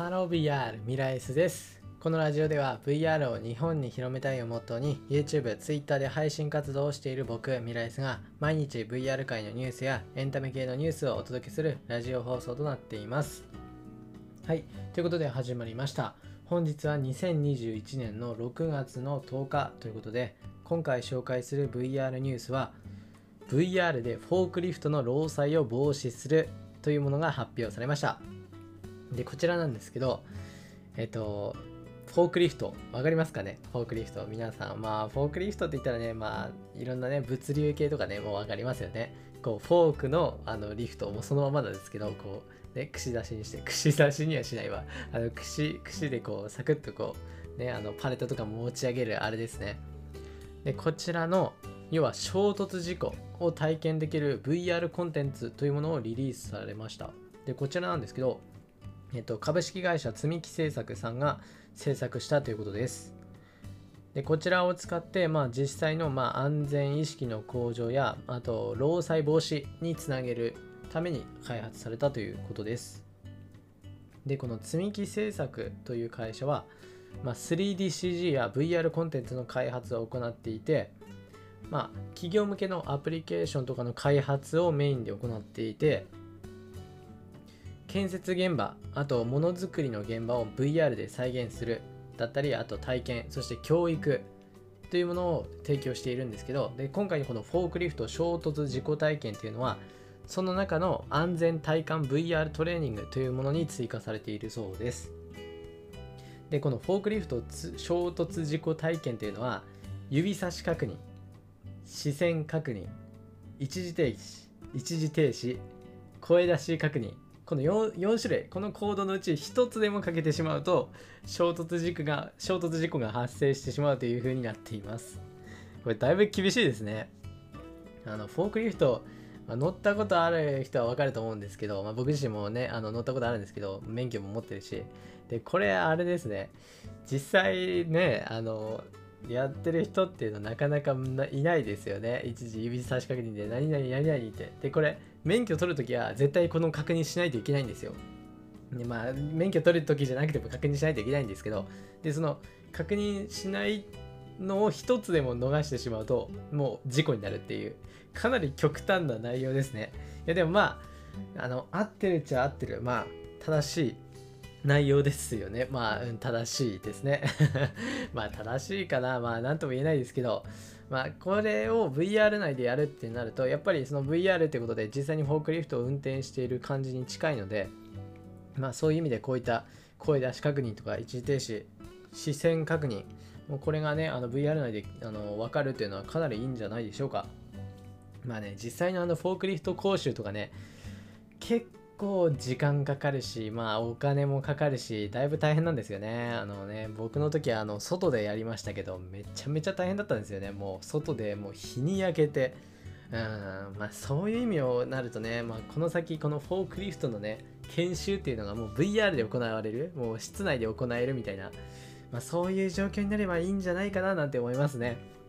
ハロー VR ミライスです。このラジオでは VR を日本に広めたいをモットーに YouTube、Twitter で配信活動をしている僕ミライスが毎日 VR 界のニュースやエンタメ系のニュースをお届けするラジオ放送となっています。はい。ということで始まりました。本日は2021年の6月の10日ということで今回紹介する VR ニュースは VR でフォークリフトの労災を防止するというものが発表されました。でこちらなんですけどえっとフォークリフトわかりますかね？フォークリフト。皆さんまあフォークリフトって言ったらねまあいろんなね物流系とかねもうわかりますよね。こうフォークのあのリフトもそのままなんですけどこうね串刺しにして串刺しにはしないわ。あの串串でこうサクッとこうねあのパレットとか持ち上げるあれですね。でこちらの要は衝突事故を体験できる VR コンテンツというものをリリースされました。でこちらなんですけどえっと、株式会社積み木製作さんが制作したということです。でこちらを使って、まあ、実際の、まあ、安全意識の向上やあと労災防止につなげるために開発されたということです。でこの積み木製作という会社は、まあ、3DCG や VR コンテンツの開発を行っていて、まあ、企業向けのアプリケーションとかの開発をメインで行っていて建設現場あとものづくりの現場を VR で再現するだったりあと体験そして教育というものを提供しているんですけどで今回のこのフォークリフト衝突事故体験っていうのはその中の安全体感 VR トレーニングというものに追加されているそうです。でこのフォークリフト衝突事故体験っていうのは指差し確認視線確認一時停止一時停止声出し確認この 4, 4種類このコードのうち1つでもかけてしまうと衝突事故が衝突事故が発生してしまうという風になっています。これだいぶ厳しいですね。あのフォークリフト、まあ、乗ったことある人はわかると思うんですけど、まあ、僕自身もねあの乗ったことあるんですけど免許も持ってるし。でこれあれですね。実際ねあのやってる人っていうのはなかなかいないですよね。一時指差し確認で何々何々って。で、これ免許取るときは絶対この確認しないといけないんですよ。で、まあ、免許取るときじゃなくても確認しないといけないんですけど、で、その確認しないのを一つでも逃してしまうと、もう事故になるっていう、かなり極端な内容ですね。いや、でもまあ、あの、合ってるっちゃ合ってる。まあ、正しい内容ですよね。まあ、うん、正しいですね。まあ、正しいかな。まあ、なんとも言えないですけど、まあ、これを VR 内でやるってなると、やっぱりその VR ってことで実際にフォークリフトを運転している感じに近いので、まあ、そういう意味でこういった声出し確認とか一時停止、視線確認、もうこれがね、あの VR 内であの分かるっていうのはかなりいいんじゃないでしょうか。まあね、実際のあのフォークリフト講習とかね、結構時間かかるし、まあお金もかかるし、だいぶ大変なんですよね。あのね、僕の時はあの外でやりましたけど、めちゃめちゃ大変だったんですよね。もう外でもう日に焼けて、うん、まあそういう意味をなるとね、まあこの先このフォークリフトのね、研修っていうのがもう VR で行われる、もう室内で行えるみたいな、まあそういう状況になればいいんじゃないかななんて思いますね。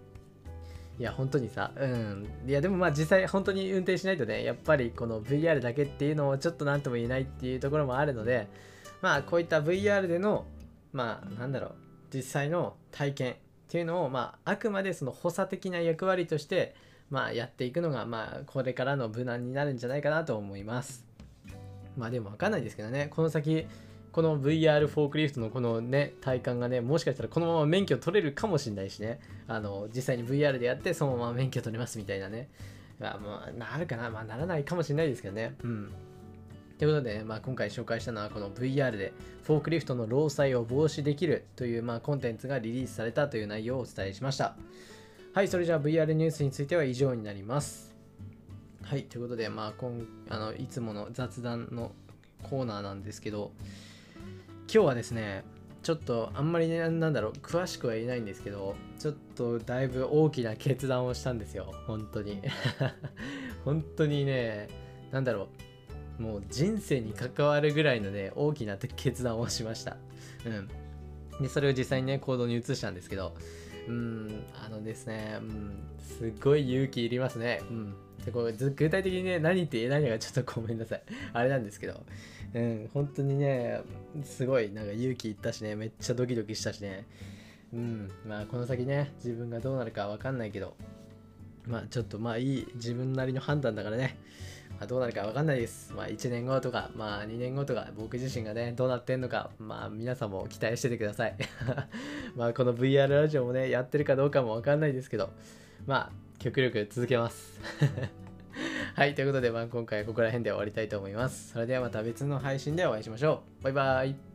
いや、本当にさ、うん。いや、でもまあ実際本当に運転しないとね、やっぱりこの VR だけっていうのをちょっと何とも言えないっていうところもあるので、まあこういった VR での、まあなんだろう、実際の体験っていうのを、まああくまでその補佐的な役割として、まあやっていくのが、まあこれからの無難になるんじゃないかなと思います。まあでもわかんないですけどね、この先、この VR フォークリフトのこのね、体感がね、もしかしたらこのまま免許取れるかもしれないしね、あの、実際に VR でやってそのまま免許取れますみたいなね、まあ、まあ、なるかな、まあ、ならないかもしれないですけどね、うん。ということで、ね、まあ、今回紹介したのはこの VR でフォークリフトの労災を防止できるという、まあ、コンテンツがリリースされたという内容をお伝えしました。はい、それじゃあ VR ニュースについては以上になります。はい、ということで、まあ、今あのいつもの雑談のコーナーなんですけど、今日はですねちょっとあんまりねなんだろう詳しくは言えないんですけどちょっとだいぶ大きな決断をしたんですよ。本当に。本当にねなんだろう。もう人生に関わるぐらいのね大きな決断をしました。うん。でそれを実際にね行動に移したんですけどうんあのですね、うん、すっごい勇気いりますね。うん。でこう具体的にね何って言えないのがちょっとごめんなさい。あれなんですけど。うん本当にねすごいなんか勇気いったしねめっちゃドキドキしたしねうんまあこの先ね自分がどうなるかわかんないけどまあちょっとまあいい自分なりの判断だからねまあ、どうなるかわかんないです。まあ1年後とか、まあ2年後とか、僕自身がね、どうなってんのか、まあ皆さんも期待しててください。まあこの VR ラジオもね、やってるかどうかもわかんないですけど、まあ極力続けます。はい、ということで、まあ今回はここら辺で終わりたいと思います。それではまた別の配信でお会いしましょう。バイバイ。